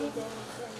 一点点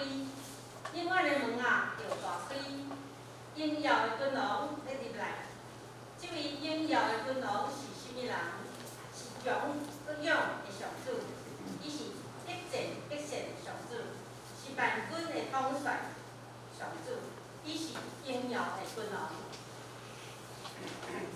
另，外的门啊要大开，应邀的尊龙要入来。这位应邀的尊龙是什物人？是强不勇的上主，伊是德正德胜的上主，是万军的统帅上主，伊是应邀的尊龙。